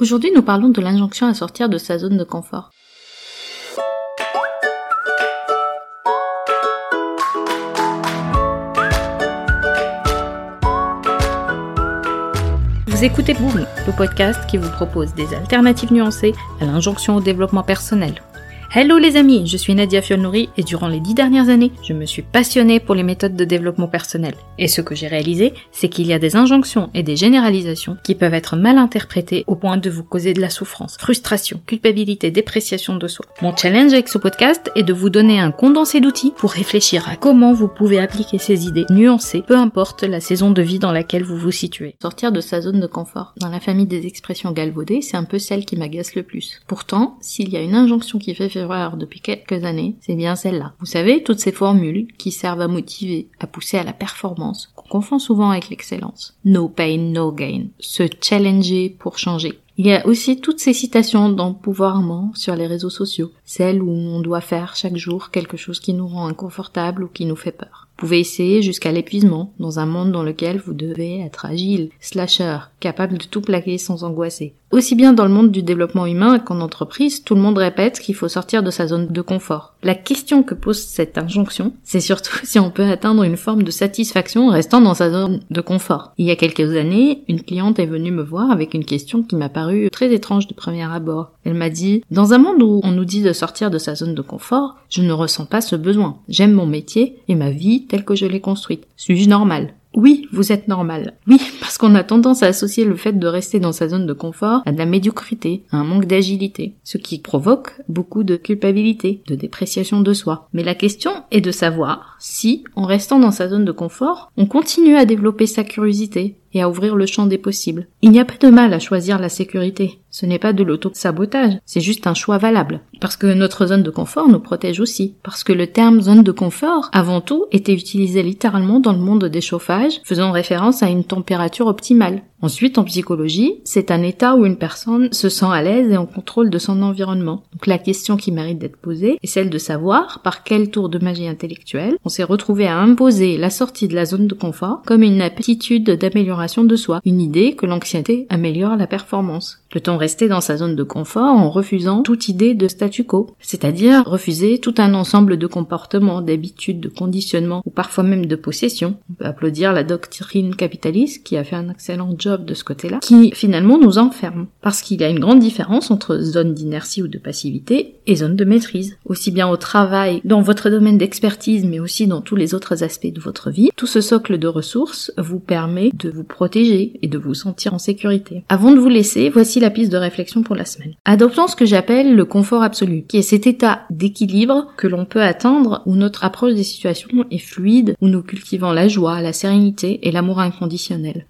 Aujourd'hui, nous parlons de l'injonction à sortir de sa zone de confort. Vous écoutez Boom, le podcast qui vous propose des alternatives nuancées à l'injonction au développement personnel. Hello les amis, je suis Nadia Fiolnouri et durant les dix dernières années, je me suis passionnée pour les méthodes de développement personnel. Et ce que j'ai réalisé, c'est qu'il y a des injonctions et des généralisations qui peuvent être mal interprétées au point de vous causer de la souffrance, frustration, culpabilité, dépréciation de soi. Mon challenge avec ce podcast est de vous donner un condensé d'outils pour réfléchir à comment vous pouvez appliquer ces idées nuancées, peu importe la saison de vie dans laquelle vous vous situez. Sortir de sa zone de confort. Dans la famille des expressions galvaudées, c'est un peu celle qui m'agace le plus. Pourtant, s'il y a une injonction qui fait depuis quelques années, c'est bien celle-là. Vous savez, toutes ces formules qui servent à motiver, à pousser à la performance, qu'on confond souvent avec l'excellence. No pain, no gain. Se challenger pour changer. Il y a aussi toutes ces citations d'empouvoirment sur les réseaux sociaux, celles où on doit faire chaque jour quelque chose qui nous rend inconfortable ou qui nous fait peur. Pouvez essayer jusqu'à l'épuisement dans un monde dans lequel vous devez être agile, slasher, capable de tout plaquer sans angoisser. Aussi bien dans le monde du développement humain qu'en entreprise, tout le monde répète qu'il faut sortir de sa zone de confort. La question que pose cette injonction, c'est surtout si on peut atteindre une forme de satisfaction en restant dans sa zone de confort. Il y a quelques années, une cliente est venue me voir avec une question qui m'a paru très étrange de premier abord. Elle m'a dit, dans un monde où on nous dit de sortir de sa zone de confort, je ne ressens pas ce besoin. J'aime mon métier et ma vie telle que je l'ai construite. Suis-je normal? Oui, vous êtes normal. Oui, qu'on a tendance à associer le fait de rester dans sa zone de confort à de la médiocrité, à un manque d'agilité, ce qui provoque beaucoup de culpabilité, de dépréciation de soi. Mais la question est de savoir si, en restant dans sa zone de confort, on continue à développer sa curiosité, et à ouvrir le champ des possibles. Il n'y a pas de mal à choisir la sécurité. Ce n'est pas de l'auto-sabotage, c'est juste un choix valable. Parce que notre zone de confort nous protège aussi. Parce que le terme zone de confort, avant tout, était utilisé littéralement dans le monde des chauffages, faisant référence à une température Ensuite, en psychologie, c'est un état où une personne se sent à l'aise et en contrôle de son environnement. Donc la question qui mérite d'être posée est celle de savoir par quel tour de magie intellectuelle on s'est retrouvé à imposer la sortie de la zone de confort comme une aptitude d'amélioration de soi, une idée que l'anxiété améliore la performance. Peut-on rester dans sa zone de confort en refusant toute idée de statu quo, c'est-à-dire refuser tout un ensemble de comportements, d'habitudes, de conditionnements ou parfois même de possessions? On peut applaudir la doctrine capitaliste qui a fait un excellent job de ce côté-là, qui finalement nous enferme, parce qu'il y a une grande différence entre zone d'inertie ou de passivité et zone de maîtrise, aussi bien au travail, dans votre domaine d'expertise, mais aussi dans tous les autres aspects de votre vie. Tout ce socle de ressources vous permet de vous protéger et de vous sentir en sécurité. Avant de vous laisser, voici la piste de réflexion pour la semaine. Adoptons ce que j'appelle le confort absolu, qui est cet état d'équilibre que l'on peut atteindre où notre approche des situations est fluide, où nous cultivons la joie, la sérénité et l'amour inconditionnel.